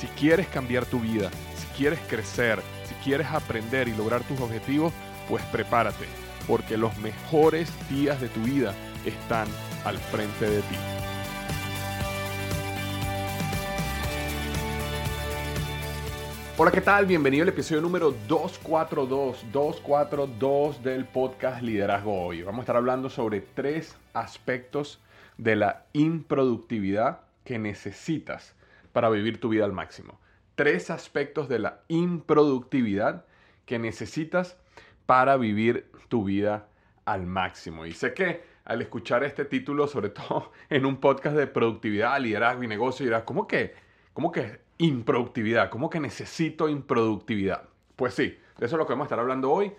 Si quieres cambiar tu vida, si quieres crecer, si quieres aprender y lograr tus objetivos, pues prepárate, porque los mejores días de tu vida están al frente de ti. Hola, ¿qué tal? Bienvenido al episodio número 242, 242 del podcast Liderazgo Hoy. Vamos a estar hablando sobre tres aspectos de la improductividad que necesitas para vivir tu vida al máximo. Tres aspectos de la improductividad que necesitas para vivir tu vida al máximo. Y sé que al escuchar este título, sobre todo en un podcast de productividad, liderazgo y negocio, dirás, ¿cómo que, cómo que improductividad? ¿Cómo que necesito improductividad? Pues sí, de eso es lo que vamos a estar hablando hoy.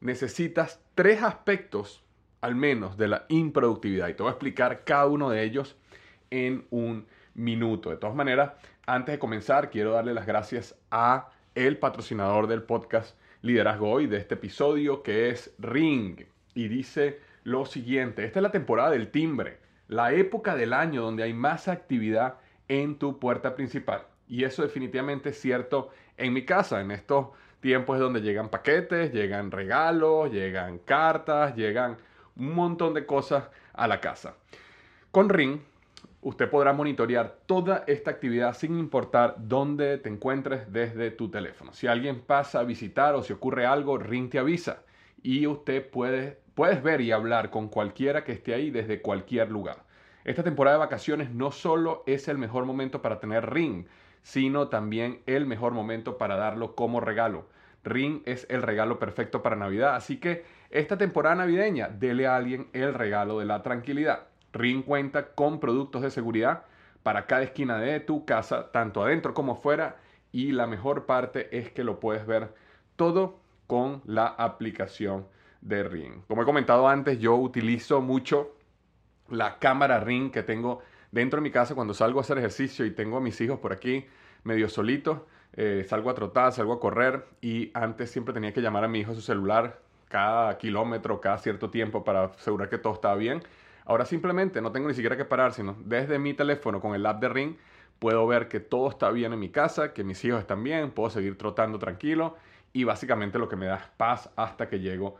Necesitas tres aspectos al menos de la improductividad y te voy a explicar cada uno de ellos en un minuto. De todas maneras, antes de comenzar, quiero darle las gracias a el patrocinador del podcast Liderazgo Hoy de este episodio, que es Ring. Y dice lo siguiente, esta es la temporada del timbre, la época del año donde hay más actividad en tu puerta principal. Y eso definitivamente es cierto en mi casa. En estos tiempos es donde llegan paquetes, llegan regalos, llegan cartas, llegan un montón de cosas a la casa. Con Ring, usted podrá monitorear toda esta actividad sin importar dónde te encuentres desde tu teléfono. Si alguien pasa a visitar o si ocurre algo, Ring te avisa y usted puede puedes ver y hablar con cualquiera que esté ahí desde cualquier lugar. Esta temporada de vacaciones no solo es el mejor momento para tener Ring, sino también el mejor momento para darlo como regalo. Ring es el regalo perfecto para Navidad, así que esta temporada navideña dele a alguien el regalo de la tranquilidad. Ring cuenta con productos de seguridad para cada esquina de tu casa, tanto adentro como afuera, y la mejor parte es que lo puedes ver todo con la aplicación de Ring. Como he comentado antes, yo utilizo mucho la cámara Ring que tengo dentro de mi casa cuando salgo a hacer ejercicio y tengo a mis hijos por aquí medio solitos, eh, salgo a trotar, salgo a correr y antes siempre tenía que llamar a mi hijo a su celular cada kilómetro, cada cierto tiempo para asegurar que todo estaba bien. Ahora simplemente no tengo ni siquiera que parar, sino desde mi teléfono con el app de Ring puedo ver que todo está bien en mi casa, que mis hijos están bien, puedo seguir trotando tranquilo y básicamente lo que me da paz hasta que llego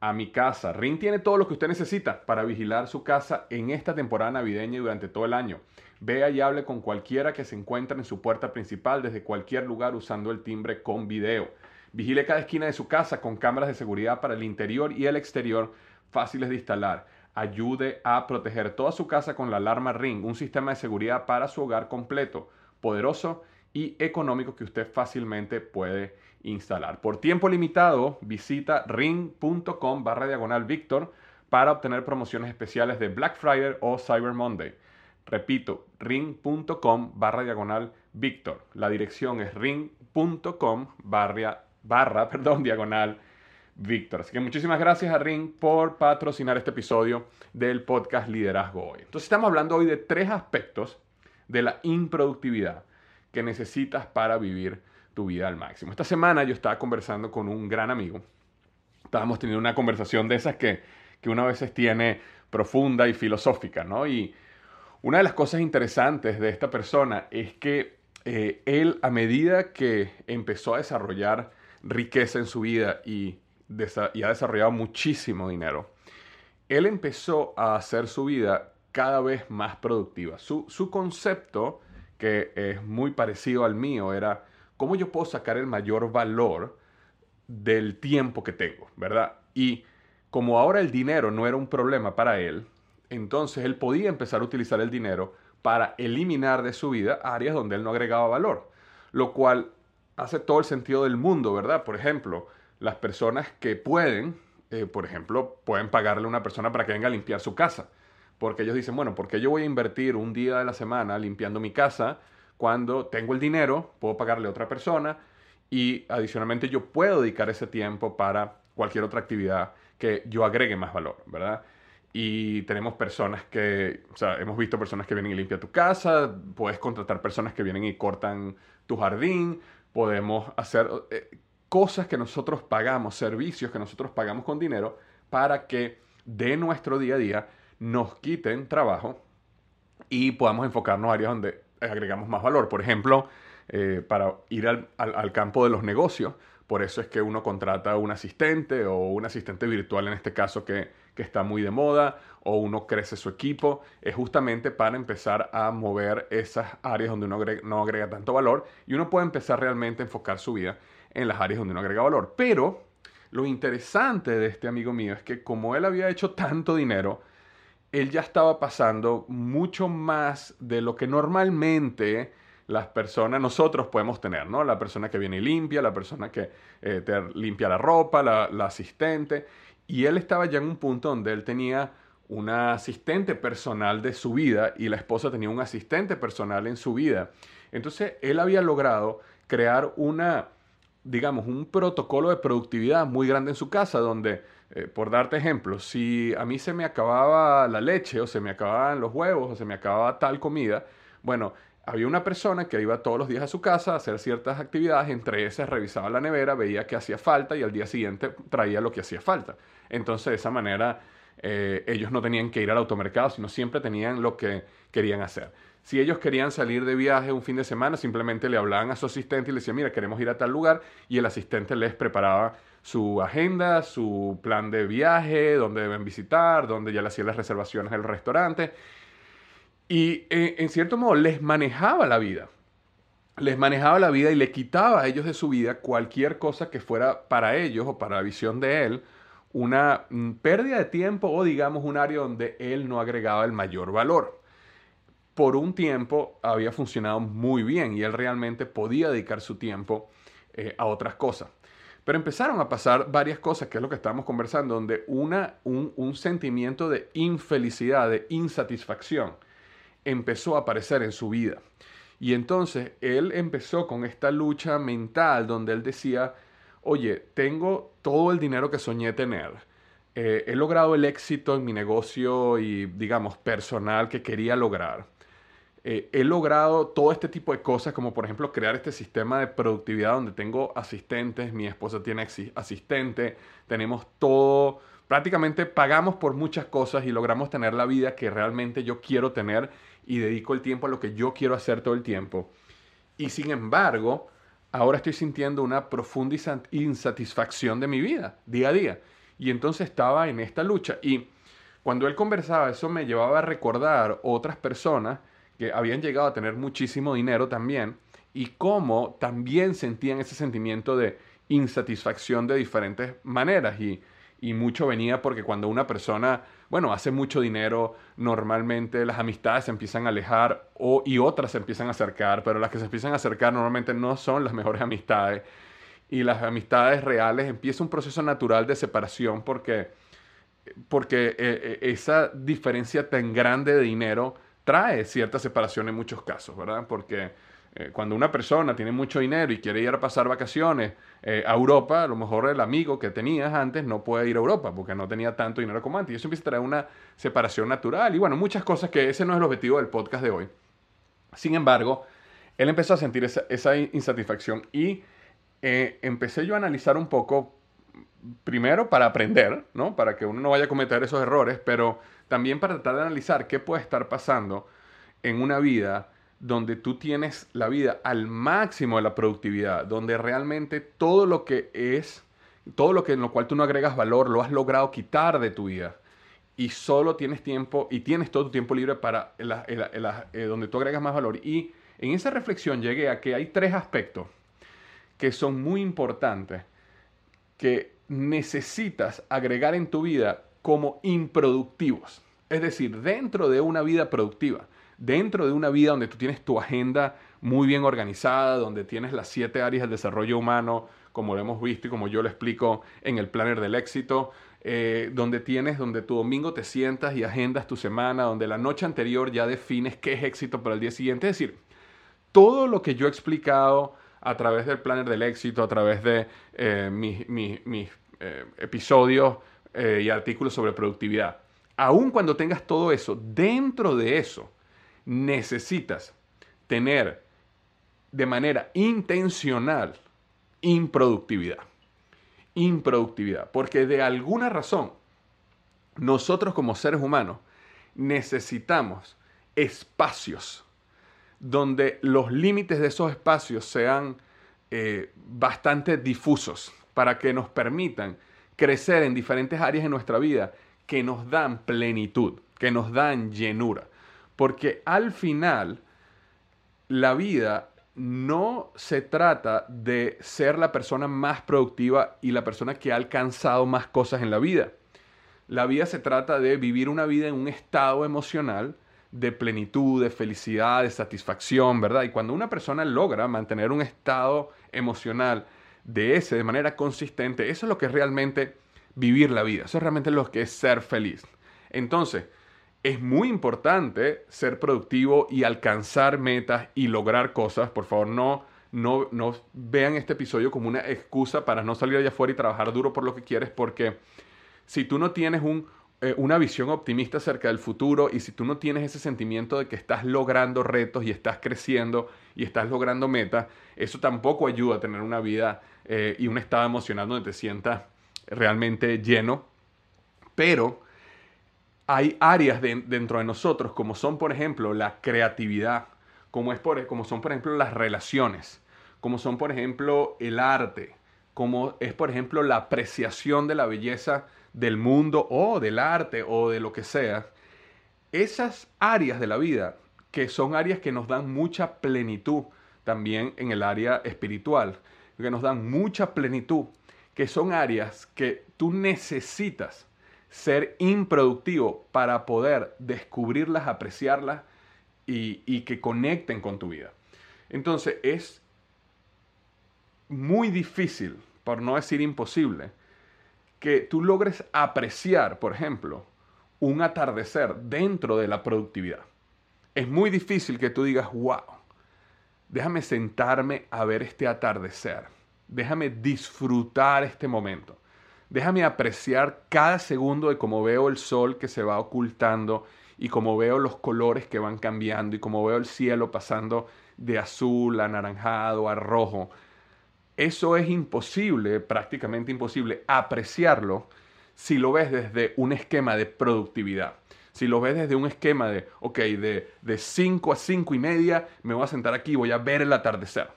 a mi casa. Ring tiene todo lo que usted necesita para vigilar su casa en esta temporada navideña y durante todo el año. Vea y hable con cualquiera que se encuentre en su puerta principal desde cualquier lugar usando el timbre con video. Vigile cada esquina de su casa con cámaras de seguridad para el interior y el exterior fáciles de instalar. Ayude a proteger toda su casa con la alarma Ring, un sistema de seguridad para su hogar completo, poderoso y económico que usted fácilmente puede instalar. Por tiempo limitado, visita ring.com barra diagonal Victor para obtener promociones especiales de Black Friday o Cyber Monday. Repito, ring.com barra diagonal Victor. La dirección es ring.com barra, barra perdón, diagonal Víctor. Así que muchísimas gracias a Ring por patrocinar este episodio del podcast Liderazgo Hoy. Entonces estamos hablando hoy de tres aspectos de la improductividad que necesitas para vivir tu vida al máximo. Esta semana yo estaba conversando con un gran amigo. Estábamos teniendo una conversación de esas que, que uno a veces tiene profunda y filosófica, ¿no? Y una de las cosas interesantes de esta persona es que eh, él, a medida que empezó a desarrollar riqueza en su vida y, y ha desarrollado muchísimo dinero, él empezó a hacer su vida cada vez más productiva. Su, su concepto, que es muy parecido al mío, era cómo yo puedo sacar el mayor valor del tiempo que tengo, ¿verdad? Y como ahora el dinero no era un problema para él, entonces él podía empezar a utilizar el dinero para eliminar de su vida áreas donde él no agregaba valor, lo cual hace todo el sentido del mundo, ¿verdad? Por ejemplo, las personas que pueden, eh, por ejemplo, pueden pagarle a una persona para que venga a limpiar su casa, porque ellos dicen, bueno, porque yo voy a invertir un día de la semana limpiando mi casa cuando tengo el dinero, puedo pagarle a otra persona y adicionalmente yo puedo dedicar ese tiempo para cualquier otra actividad que yo agregue más valor, ¿verdad? Y tenemos personas que, o sea, hemos visto personas que vienen y limpian tu casa, puedes contratar personas que vienen y cortan tu jardín, podemos hacer eh, cosas que nosotros pagamos, servicios que nosotros pagamos con dinero para que de nuestro día a día nos quiten trabajo y podamos enfocarnos a áreas donde agregamos más valor. Por ejemplo, eh, para ir al, campo de los negocios. Por eso es que uno contrata un asistente o un asistente virtual en este caso que, está muy de moda o uno crece su equipo. Es justamente para empezar a mover esas áreas donde uno no agrega tanto valor y uno puede empezar realmente a enfocar su vida en las áreas donde uno agrega valor. Pero lo interesante de este amigo mío es que como él había hecho tanto dinero, él ya estaba pasando mucho más de lo que normalmente las personas, nosotros podemos tener, ¿no? La persona que viene y limpia, la persona que eh, te limpia la ropa, la, asistente. Y él estaba ya en un punto donde él tenía una asistente personal de su vida y la esposa tenía un asistente personal en su vida. Entonces él había logrado crear una, digamos, un protocolo de productividad muy grande en su casa donde, eh, por darte ejemplo, si a mí se me acababa la leche o se me acababan los huevos o se me acababa tal comida, bueno, había una persona que iba todos los días a su casa a hacer ciertas actividades, entre esas revisaba la nevera, veía que hacía falta y al día siguiente traía lo que hacía falta. Entonces, de esa manera, eh, ellos no tenían que ir al automercado, sino siempre tenían lo que querían hacer. Si ellos querían salir de viaje un fin de semana, simplemente le hablaban a su asistente y le decían, mira, queremos ir a tal lugar, y el asistente les preparaba su agenda, su plan de viaje, dónde deben visitar, dónde ya le hacían las reservaciones del restaurante y eh, en cierto modo les manejaba la vida. Les manejaba la vida y le quitaba a ellos de su vida cualquier cosa que fuera para ellos o para la visión de él una mm, pérdida de tiempo o digamos un área donde él no agregaba el mayor valor. Por un tiempo había funcionado muy bien y él realmente podía dedicar su tiempo eh, a otras cosas. Pero empezaron a pasar varias cosas, que es lo que estábamos conversando, donde una, un sentimiento de infelicidad, de insatisfacción, empezó a aparecer en su vida. Y entonces él empezó con esta lucha mental donde él decía, oye, tengo todo el dinero que soñé tener. Eh, he logrado el éxito en mi negocio y, digamos, personal que quería lograr. Eh, he logrado todo este tipo de cosas, como por ejemplo crear este sistema de productividad donde tengo asistentes, mi esposa tiene asistente, tenemos todo, prácticamente pagamos por muchas cosas y logramos tener la vida que realmente yo quiero tener y dedico el tiempo a lo que yo quiero hacer todo el tiempo. Y sin embargo, ahora estoy sintiendo una profunda insatisfacción de mi vida, día a día. Y entonces estaba en esta lucha. Y cuando él conversaba, eso me llevaba a recordar otras personas que habían llegado a tener muchísimo dinero también y cómo también sentían ese sentimiento de insatisfacción de diferentes maneras. Y, y mucho venía porque cuando una persona bueno, hace mucho dinero, normalmente las amistades se empiezan a alejar o, y otras se empiezan a acercar, pero las que se empiezan a acercar normalmente no son las mejores amistades. Y las amistades reales empieza un proceso natural de separación porque, porque eh, eh, esa diferencia tan grande de dinero trae cierta separación en muchos casos, ¿verdad? Porque eh, cuando una persona tiene mucho dinero y quiere ir a pasar vacaciones eh, a Europa, a lo mejor el amigo que tenías antes no puede ir a Europa porque no tenía tanto dinero como antes. Y eso empieza a traer una separación natural y bueno, muchas cosas que ese no es el objetivo del podcast de hoy. Sin embargo, él empezó a sentir esa, insatisfacción y eh, empecé yo a analizar un poco, primero para aprender, ¿no? Para que uno no vaya a cometer esos errores, pero también para tratar de analizar qué puede estar pasando en una vida donde tú tienes la vida al máximo de la productividad, donde realmente todo lo que es, todo lo que en lo cual tú no agregas valor, lo has logrado quitar de tu vida. y solo tienes tiempo y tienes todo tu tiempo libre para eh, donde tú agregas más valor. Y en esa reflexión llegué a que hay tres aspectos que son muy importantes que necesitas agregar en tu vida como improductivos. Es decir, dentro de una vida productiva, dentro de una vida donde tú tienes tu agenda muy bien organizada, donde tienes las siete áreas del desarrollo humano, como lo hemos visto y como yo lo explico en el planner del éxito, eh, donde tienes, donde tu domingo te sientas y agendas tu semana, donde la noche anterior ya defines qué es éxito para el día siguiente. Es decir, todo lo que yo he explicado a través del planner del éxito, a través de eh, mis, eh, episodios y artículos sobre productividad. Aun cuando tengas todo eso, dentro de eso necesitas tener de manera intencional improductividad improductividad. Porque de alguna razón, nosotros como seres humanos necesitamos espacios donde los límites de esos espacios sean eh, bastante difusos para que nos permitan crecer en diferentes áreas de nuestra vida que nos dan plenitud, que nos dan llenura. Porque al final, la vida no se trata de ser la persona más productiva y la persona que ha alcanzado más cosas en la vida. La vida se trata de vivir una vida en un estado emocional de plenitud, de felicidad, de satisfacción, ¿verdad? Y cuando una persona logra mantener un estado emocional de ese de manera consistente, eso es lo que es realmente vivir la vida, eso es realmente lo que es ser feliz. Entonces, es muy importante ser productivo y alcanzar metas y lograr cosas. Por favor, no, no, no vean este episodio como una excusa para no salir allá afuera y trabajar duro por lo que quieres, porque si tú no tienes un, eh, una visión optimista acerca del futuro y si tú no tienes ese sentimiento de que estás logrando retos y estás creciendo y estás logrando metas, eso tampoco ayuda a tener una vida eh, y un estado emocional donde te sientas realmente lleno. Pero hay áreas dentro de nosotros, como son, por ejemplo, la creatividad, como, es por, como son, por ejemplo, las relaciones, como son, por ejemplo, el arte, como es, por ejemplo, la apreciación de la belleza del mundo o del arte o de lo que sea. Esas áreas de la vida, que son áreas que nos dan mucha plenitud, también en el área espiritual, que nos dan mucha plenitud, que son áreas que tú necesitas ser improductivo para poder descubrirlas, apreciarlas y, que conecten con tu vida. Entonces es muy difícil, por no decir imposible, que tú logres apreciar, por ejemplo, un atardecer dentro de la productividad. Es muy difícil que tú digas, wow, déjame sentarme a ver este atardecer, déjame disfrutar este momento. Déjame apreciar cada segundo de cómo veo el sol que se va ocultando y cómo veo los colores que van cambiando y cómo veo el cielo pasando de azul a anaranjado a rojo. Eso es imposible, prácticamente imposible, apreciarlo si lo ves desde un esquema de productividad. Si lo ves desde un esquema de, ok, de 5 a 5 y media, me voy a sentar aquí y voy a ver el atardecer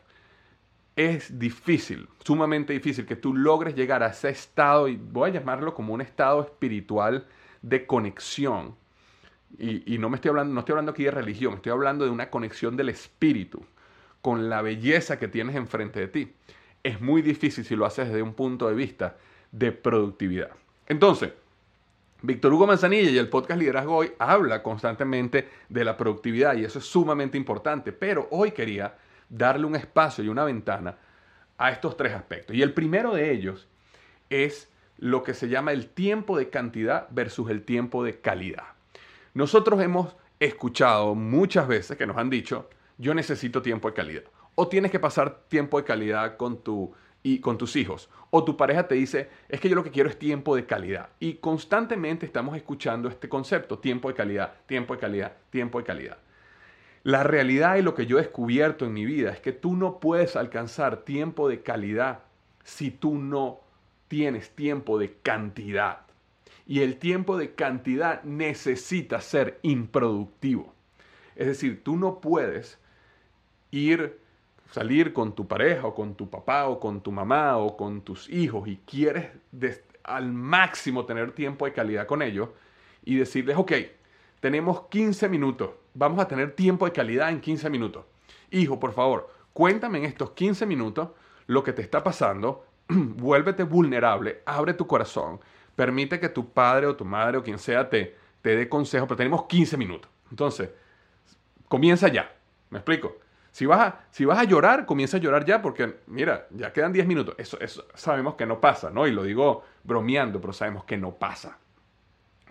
es difícil, sumamente difícil que tú logres llegar a ese estado, y voy a llamarlo como un estado espiritual de conexión. Y, no me estoy hablando, no estoy hablando aquí de religión, estoy hablando de una conexión del espíritu con la belleza que tienes enfrente de ti. Es muy difícil si lo haces desde un punto de vista de productividad. Entonces, Víctor Hugo Manzanilla y el podcast Liderazgo Hoy habla constantemente de la productividad y eso es sumamente importante, pero hoy quería darle un espacio y una ventana a estos tres aspectos. Y el primero de ellos es lo que se llama el tiempo de cantidad versus el tiempo de calidad. Nosotros hemos escuchado muchas veces que nos han dicho, yo necesito tiempo de calidad. O tienes que pasar tiempo de calidad con, tu, y con tus hijos. O tu pareja te dice, es que yo lo que quiero es tiempo de calidad. Y constantemente estamos escuchando este concepto, tiempo de calidad, tiempo de calidad, tiempo de calidad. La realidad y lo que yo he descubierto en mi vida es que tú no puedes alcanzar tiempo de calidad si tú no tienes tiempo de cantidad. Y el tiempo de cantidad necesita ser improductivo. Es decir, tú no puedes ir, salir con tu pareja o con tu papá o con tu mamá o con tus hijos y quieres al máximo tener tiempo de calidad con ellos y decirles, ok, tenemos 15 minutos, vamos a tener tiempo de calidad en 15 minutos. Hijo, por favor, cuéntame en estos 15 minutos lo que te está pasando, vuélvete vulnerable, abre tu corazón, permite que tu padre o tu madre o quien sea te, te dé consejo, pero tenemos 15 minutos. Entonces, comienza ya, ¿me explico? Si vas, a, llorar, comienza a llorar ya porque, mira, ya quedan 10 minutos. Eso, eso sabemos que no pasa, ¿no? Y lo digo bromeando, pero sabemos que no pasa.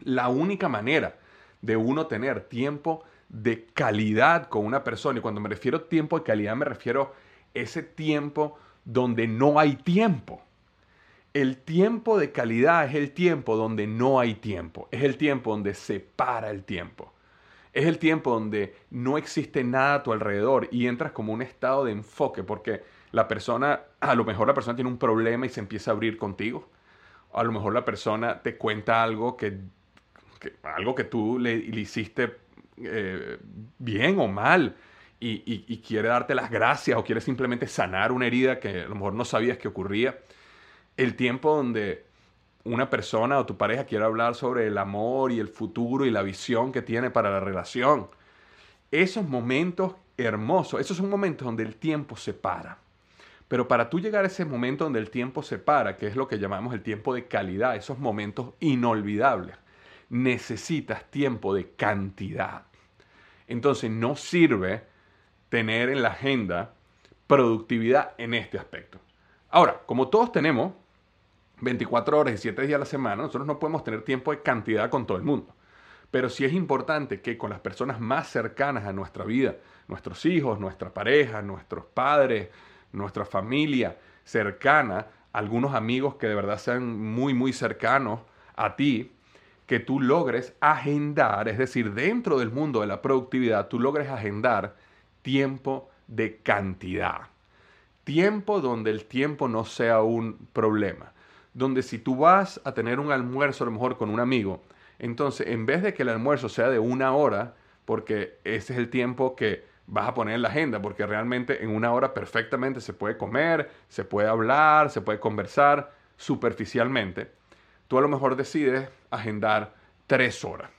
La única manera de uno tener tiempo de calidad con una persona, y cuando me refiero a tiempo de calidad me refiero a ese tiempo donde no hay tiempo. El tiempo de calidad es el tiempo donde no hay tiempo, es el tiempo donde se para el tiempo. Es el tiempo donde no existe nada a tu alrededor y entras como un estado de enfoque porque la persona, a lo mejor la persona tiene un problema y se empieza a abrir contigo. A lo mejor la persona te cuenta algo que, algo que tú le, hiciste eh, bien o mal y, y, quiere darte las gracias o quiere simplemente sanar una herida que a lo mejor no sabías que ocurría. El tiempo donde una persona o tu pareja quiere hablar sobre el amor y el futuro y la visión que tiene para la relación. Esos momentos hermosos, esos son momentos donde el tiempo se para. Pero para tú llegar a ese momento donde el tiempo se para, que es lo que llamamos el tiempo de calidad, esos momentos inolvidables, necesitas tiempo de cantidad. Entonces no sirve tener en la agenda productividad en este aspecto. Ahora, como todos tenemos 24 horas y 7 días a la semana, nosotros no podemos tener tiempo de cantidad con todo el mundo. Pero sí es importante que con las personas más cercanas a nuestra vida, nuestros hijos, nuestra pareja, nuestros padres, nuestra familia cercana, algunos amigos que de verdad sean muy, muy cercanos a ti, que tú logres agendar, es decir, dentro del mundo de la productividad, tú logres agendar tiempo de cantidad. Tiempo donde el tiempo no sea un problema donde si tú vas a tener un almuerzo a lo mejor con un amigo, entonces en vez de que el almuerzo sea de una hora, porque ese es el tiempo que vas a poner en la agenda, porque realmente en una hora perfectamente se puede comer, se puede hablar, se puede conversar superficialmente, tú a lo mejor decides agendar tres horas.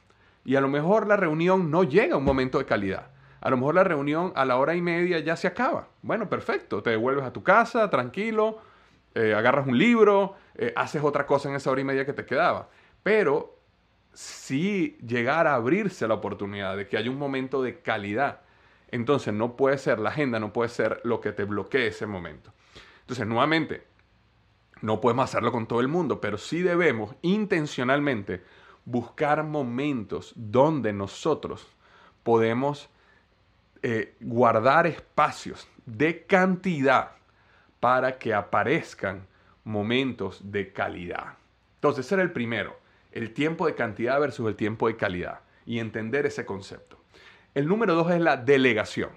Y a lo mejor la reunión no llega a un momento de calidad. A lo mejor la reunión a la hora y media ya se acaba. Bueno, perfecto. Te devuelves a tu casa tranquilo, eh, agarras un libro, eh, haces otra cosa en esa hora y media que te quedaba. Pero si llegara a abrirse la oportunidad de que haya un momento de calidad, entonces no puede ser la agenda, no puede ser lo que te bloquee ese momento. Entonces, nuevamente, no podemos hacerlo con todo el mundo, pero sí debemos intencionalmente buscar momentos donde nosotros podemos eh, guardar espacios de cantidad para que aparezcan momentos de calidad. Entonces, ese era el primero, el tiempo de cantidad versus el tiempo de calidad y entender ese concepto. El número dos es la delegación.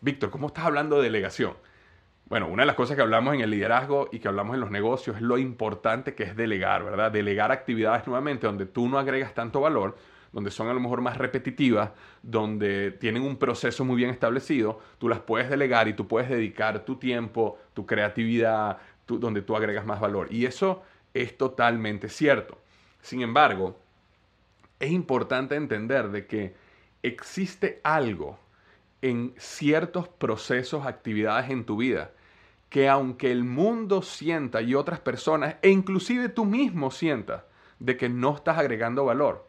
Víctor, ¿cómo estás hablando de delegación? Bueno, una de las cosas que hablamos en el liderazgo y que hablamos en los negocios es lo importante que es delegar, ¿verdad? Delegar actividades nuevamente donde tú no agregas tanto valor, donde son a lo mejor más repetitivas, donde tienen un proceso muy bien establecido, tú las puedes delegar y tú puedes dedicar tu tiempo, tu creatividad, donde tú agregas más valor. Y eso es totalmente cierto. Sin embargo, es importante entender de que existe algo en ciertos procesos, actividades en tu vida, que aunque el mundo sienta y otras personas, e inclusive tú mismo sientas, de que no estás agregando valor,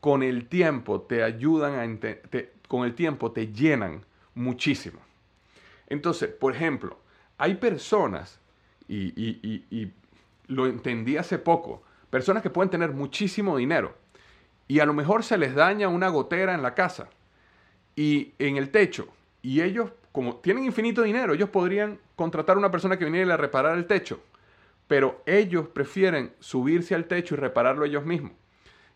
con el tiempo te ayudan a con el tiempo te llenan muchísimo. Entonces, por ejemplo, hay personas, y, lo entendí hace poco, personas que pueden tener muchísimo dinero y a lo mejor se les daña una gotera en la casa y en el techo y ellos, como tienen infinito dinero, ellos podrían contratar a una persona que viniera a reparar el techo, pero ellos prefieren subirse al techo y repararlo ellos mismos.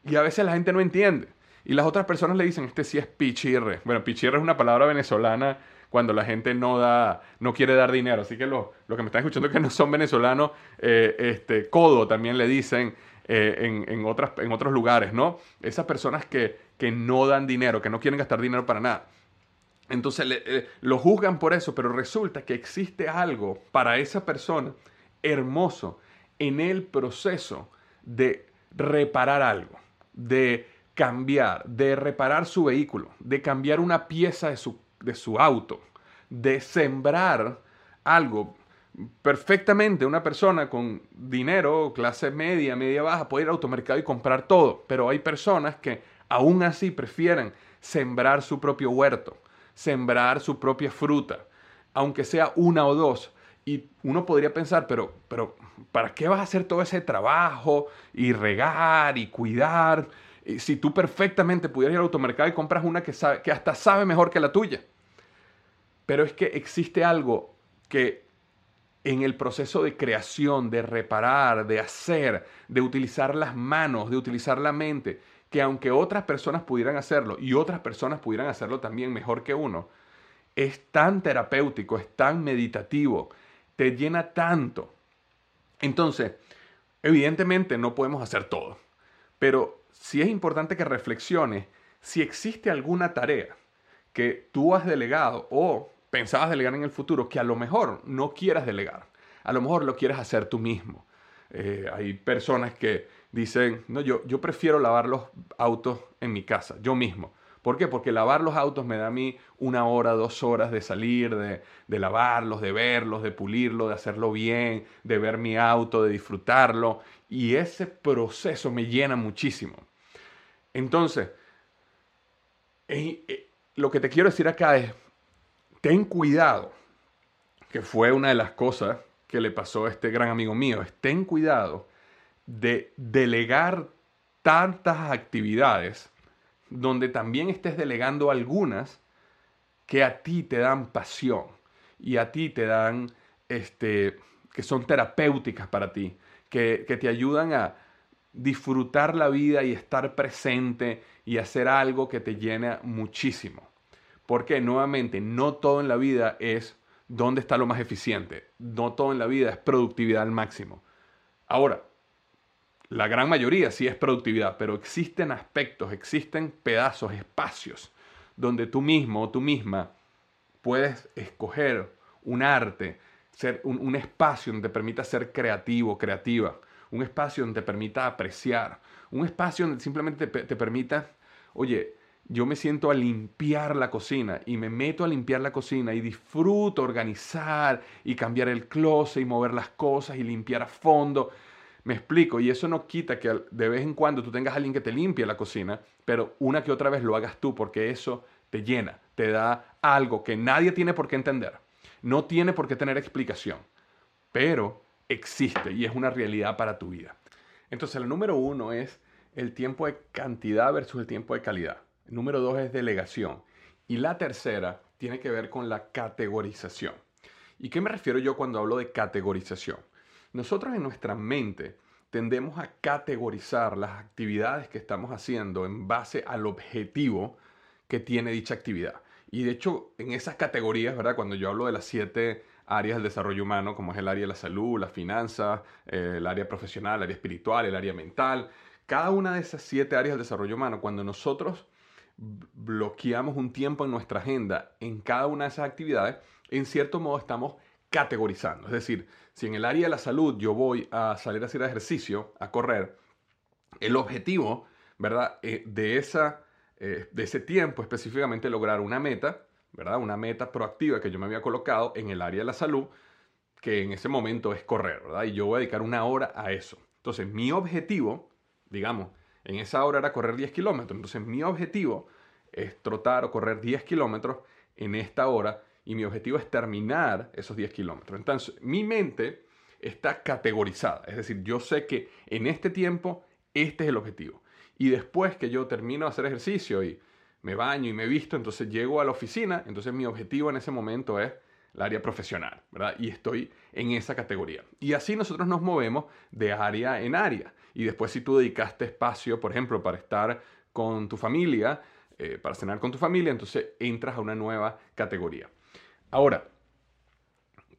Y a veces la gente no entiende. Y las otras personas le dicen, este sí es pichirre. Bueno, pichirre es una palabra venezolana cuando la gente no da, no quiere dar dinero. Así que los lo que me están escuchando que no son venezolanos, eh, este, codo también le dicen eh, en, otras, en otros lugares, ¿no? Esas personas que, que no dan dinero, que no quieren gastar dinero para nada. Entonces eh, lo juzgan por eso, pero resulta que existe algo para esa persona hermoso en el proceso de reparar algo de cambiar, de reparar su vehículo, de cambiar una pieza de su, de su auto, de sembrar algo. Perfectamente una persona con dinero, clase media, media baja, puede ir al automercado y comprar todo, pero hay personas que aún así prefieren sembrar su propio huerto, sembrar su propia fruta, aunque sea una o dos. Y uno podría pensar, pero, pero ¿para qué vas a hacer todo ese trabajo y regar y cuidar? Si tú perfectamente pudieras ir al automercado y compras una que, sabe, que hasta sabe mejor que la tuya. Pero es que existe algo que en el proceso de creación, de reparar, de hacer, de utilizar las manos, de utilizar la mente, que aunque otras personas pudieran hacerlo y otras personas pudieran hacerlo también mejor que uno, es tan terapéutico, es tan meditativo, te llena tanto. Entonces, evidentemente no podemos hacer todo, pero sí es importante que reflexiones si existe alguna tarea que tú has delegado o pensabas delegar en el futuro que a lo mejor no quieras delegar. A lo mejor lo quieres hacer tú mismo. Eh, hay personas que dicen, no, yo, yo prefiero lavar los autos en mi casa, yo mismo. ¿Por qué? Porque lavar los autos me da a mí una hora, dos horas de salir, de, lavarlos, de verlos, de pulirlo, de hacerlo bien, de ver mi auto, de disfrutarlo. Y ese proceso me llena muchísimo. Entonces, eh, lo que te quiero decir acá es, ten cuidado, que fue una de las cosas que le pasó a este gran amigo mío, es ten cuidado de delegar tantas actividades donde también estés delegando algunas que a ti te dan pasión y a ti te dan, este, que son terapéuticas para ti, que, que te ayudan a disfrutar la vida y estar presente y hacer algo que te llena muchísimo. Porque nuevamente, no todo en la vida es dónde está lo más eficiente. No todo en la vida es productividad al máximo. Ahora, la gran mayoría sí es productividad, pero existen aspectos, existen pedazos, espacios donde tú mismo o tú misma puedes escoger un arte, ser un, espacio donde te permita ser creativo, creativa, un espacio donde te permita apreciar, un espacio donde simplemente te, te permita, oye, yo me siento a limpiar la cocina y me meto a limpiar la cocina y disfruto organizar y cambiar el closet y mover las cosas y limpiar a fondo. Me explico, y eso no quita que de vez en cuando tú tengas a alguien que te limpie la cocina, pero una que otra vez lo hagas tú porque eso te llena, te da algo que nadie tiene por qué entender, no tiene por qué tener explicación, pero existe y es una realidad para tu vida. Entonces, el número uno es el tiempo de cantidad versus el tiempo de calidad. Número dos es delegación. Y la tercera tiene que ver con la categorización. ¿Y qué me refiero yo cuando hablo de categorización? Nosotros en nuestra mente tendemos a categorizar las actividades que estamos haciendo en base al objetivo que tiene dicha actividad. Y de hecho, en esas categorías, ¿verdad? Cuando yo hablo de las siete áreas del desarrollo humano, como es el área de la salud, la finanzas, eh, el área profesional, el área espiritual, el área mental, cada una de esas siete áreas del desarrollo humano, cuando nosotros bloqueamos un tiempo en nuestra agenda en cada una de esas actividades, en cierto modo estamos categorizando. Es decir, si en el área de la salud yo voy a salir a hacer ejercicio, a correr, el objetivo, ¿verdad? Eh, de, esa, eh, de ese tiempo específicamente lograr una meta, ¿verdad? Una meta proactiva que yo me había colocado en el área de la salud, que en ese momento es correr, ¿verdad? Y yo voy a dedicar una hora a eso. Entonces, mi objetivo, digamos, en esa hora era correr 10 kilómetros. Entonces mi objetivo es trotar o correr 10 kilómetros en esta hora y mi objetivo es terminar esos 10 kilómetros. Entonces mi mente está categorizada. Es decir, yo sé que en este tiempo este es el objetivo. Y después que yo termino de hacer ejercicio y me baño y me visto, entonces llego a la oficina, entonces mi objetivo en ese momento es el área profesional, ¿verdad? Y estoy en esa categoría. Y así nosotros nos movemos de área en área. Y después si tú dedicaste espacio, por ejemplo, para estar con tu familia, eh, para cenar con tu familia, entonces entras a una nueva categoría. Ahora,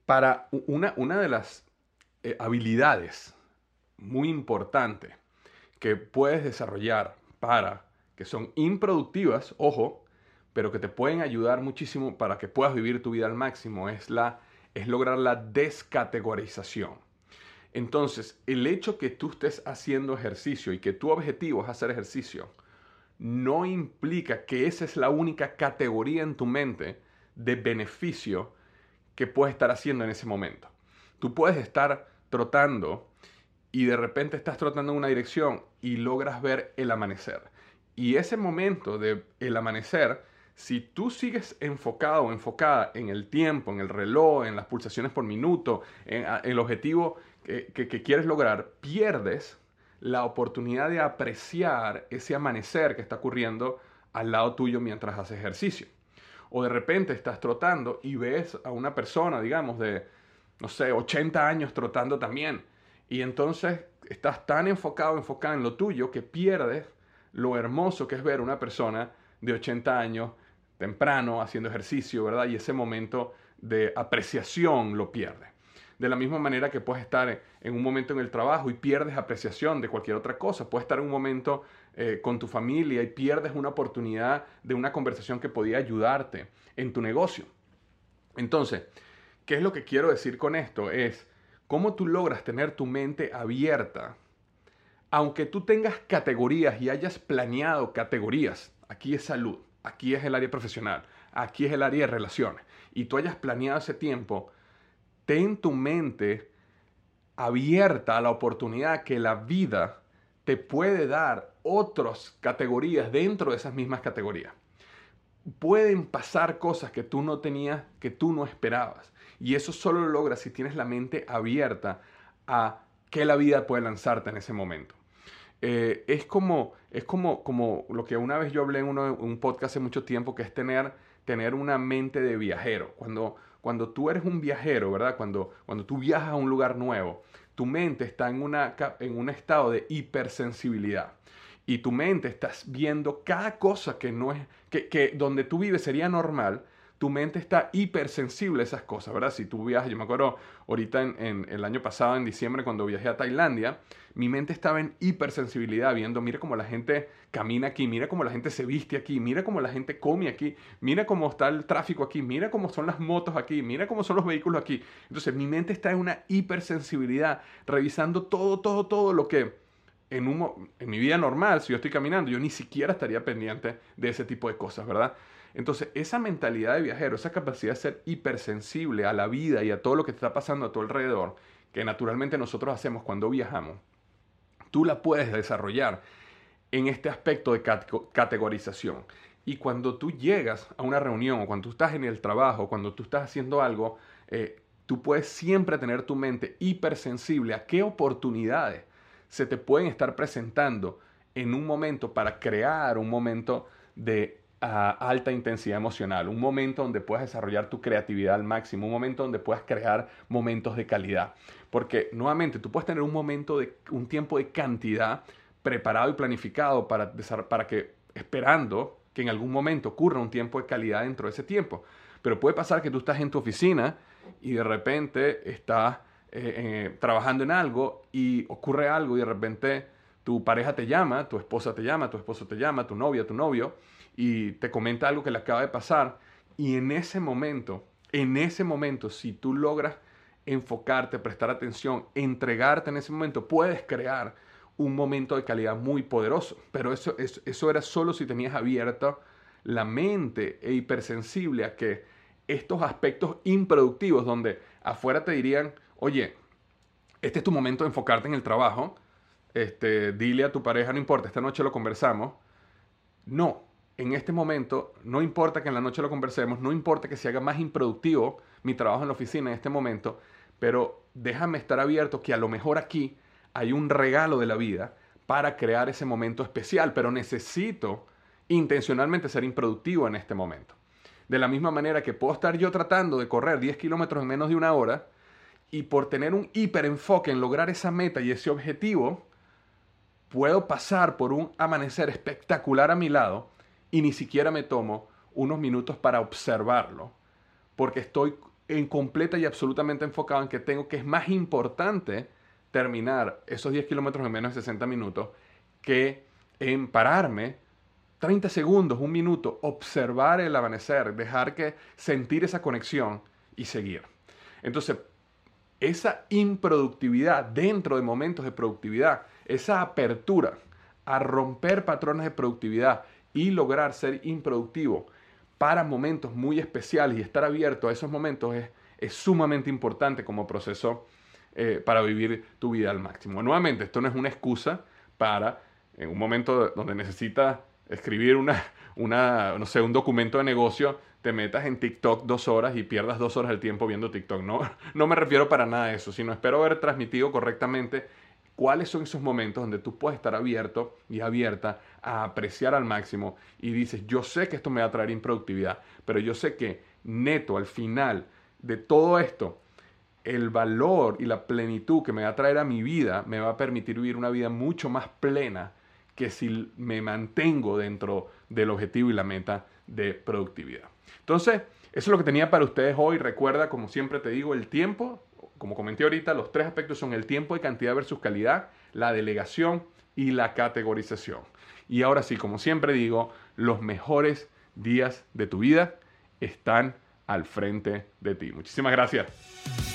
para una, una de las eh, habilidades muy importantes que puedes desarrollar para, que son improductivas, ojo, pero que te pueden ayudar muchísimo para que puedas vivir tu vida al máximo, es, la, es lograr la descategorización. Entonces, el hecho que tú estés haciendo ejercicio y que tu objetivo es hacer ejercicio, no implica que esa es la única categoría en tu mente de beneficio que puedes estar haciendo en ese momento. Tú puedes estar trotando y de repente estás trotando en una dirección y logras ver el amanecer. Y ese momento de el amanecer, si tú sigues enfocado o enfocada en el tiempo, en el reloj, en las pulsaciones por minuto, en, el objetivo que, quieres lograr, pierdes la oportunidad de apreciar ese amanecer que está ocurriendo al lado tuyo mientras haces ejercicio. O de repente estás trotando y ves a una persona, digamos, de, no sé, 80 años trotando también. Y entonces estás tan enfocado, enfocado en lo tuyo que pierdes lo hermoso que es ver a una persona de 80 años temprano haciendo ejercicio, ¿verdad? Y ese momento de apreciación lo pierde. De la misma manera que puedes estar en un momento en el trabajo y pierdes apreciación de cualquier otra cosa. Puedes estar en un momento eh, con tu familia y pierdes una oportunidad de una conversación que podía ayudarte en tu negocio. Entonces, ¿qué es lo que quiero decir con esto? Es cómo tú logras tener tu mente abierta. Aunque tú tengas categorías y hayas planeado categorías, aquí es salud, aquí es el área profesional, aquí es el área de relaciones, y tú hayas planeado ese tiempo, ten tu mente abierta a la oportunidad que la vida te puede dar otras categorías dentro de esas mismas categorías. Pueden pasar cosas que tú no tenías, que tú no esperabas. Y eso solo lo logras si tienes la mente abierta a qué la vida puede lanzarte en ese momento. Eh, es como, es como, como lo que una vez yo hablé en un podcast hace mucho tiempo, que es tener, tener una mente de viajero. Cuando, cuando tú eres un viajero, ¿verdad? Cuando, cuando tú viajas a un lugar nuevo, tu mente está en, una, en un estado de hipersensibilidad. Y tu mente estás viendo cada cosa que no es, que, que donde tú vives sería normal, tu mente está hipersensible a esas cosas, ¿verdad? Si tú viajas, yo me acuerdo ahorita en, el año pasado, en diciembre, cuando viajé a Tailandia, mi mente estaba en hipersensibilidad, viendo, mira cómo la gente camina aquí, mira cómo la gente se viste aquí, mira cómo la gente come aquí, mira cómo está el tráfico aquí, mira cómo son las motos aquí, mira cómo son los vehículos aquí. Entonces mi mente está en una hipersensibilidad, revisando todo, todo, todo lo que en, mi vida normal, si yo estoy caminando, yo ni siquiera estaría pendiente de ese tipo de cosas, ¿verdad? Entonces, esa mentalidad de viajero, esa capacidad de ser hipersensible a la vida y a todo lo que está pasando a tu alrededor, que naturalmente nosotros hacemos cuando viajamos, tú la puedes desarrollar en este aspecto de categorización. Y cuando tú llegas a una reunión o cuando tú estás en el trabajo, cuando tú estás haciendo algo, eh, tú puedes siempre tener tu mente hipersensible a qué oportunidades se te pueden estar presentando en un momento para crear un momento de alta intensidad emocional, un momento donde puedas desarrollar tu creatividad al máximo, un momento donde puedas crear momentos de calidad. Porque nuevamente tú puedes tener un momento de un tiempo de cantidad preparado y planificado para, para que esperando que en algún momento ocurra un tiempo de calidad dentro de ese tiempo. Pero puede pasar que tú estás en tu oficina y de repente estás eh, eh, trabajando en algo y ocurre algo y de repente tu pareja te llama, tu esposa te llama, tu esposo te llama, tu novia, tu novio, y te comenta algo que le acaba de pasar. Y en ese momento, en ese momento, si tú logras enfocarte, prestar atención, entregarte en ese momento, puedes crear un momento de calidad muy poderoso. Pero eso, eso, era solo si tenías abierta la mente e hipersensible a que estos aspectos improductivos donde afuera te dirían, oye, este es tu momento de enfocarte en el trabajo, este, dile a tu pareja, no importa, esta noche lo conversamos. No, en este momento, no importa que en la noche lo conversemos, no importa que se haga más improductivo mi trabajo en la oficina en este momento, pero déjame estar abierto que a lo mejor aquí hay un regalo de la vida para crear ese momento especial, pero necesito intencionalmente ser improductivo en este momento. De la misma manera que puedo estar yo tratando de correr 10 kilómetros en menos de una hora y por tener un hiperenfoque en lograr esa meta y ese objetivo, puedo pasar por un amanecer espectacular a mi lado y ni siquiera me tomo unos minutos para observarlo, porque estoy en completa y absolutamente enfocado en que tengo que es más importante terminar esos 10 kilómetros en menos de 60 minutos que en pararme 30 segundos, un minuto, observar el amanecer, dejar que sentir esa conexión y seguir. Entonces, esa improductividad dentro de momentos de productividad, esa apertura a romper patrones de productividad y lograr ser improductivo para momentos muy especiales y estar abierto a esos momentos es, es sumamente importante como proceso eh, para vivir tu vida al máximo. Nuevamente, esto no es una excusa para en un momento donde necesitas escribir una, una, no sé, un documento de negocio, te metas en TikTok dos horas y pierdas dos horas del tiempo viendo TikTok. No, no me refiero para nada a eso, sino espero haber transmitido correctamente cuáles son esos momentos donde tú puedes estar abierto y abierta a apreciar al máximo y dices, yo sé que esto me va a traer improductividad, pero yo sé que neto al final de todo esto, el valor y la plenitud que me va a traer a mi vida me va a permitir vivir una vida mucho más plena que si me mantengo dentro del objetivo y la meta de productividad. Entonces, eso es lo que tenía para ustedes hoy. Recuerda, como siempre te digo, el tiempo, como comenté ahorita, los tres aspectos son el tiempo de cantidad versus calidad, la delegación y la categorización. Y ahora sí, como siempre digo, los mejores días de tu vida están al frente de ti. Muchísimas gracias.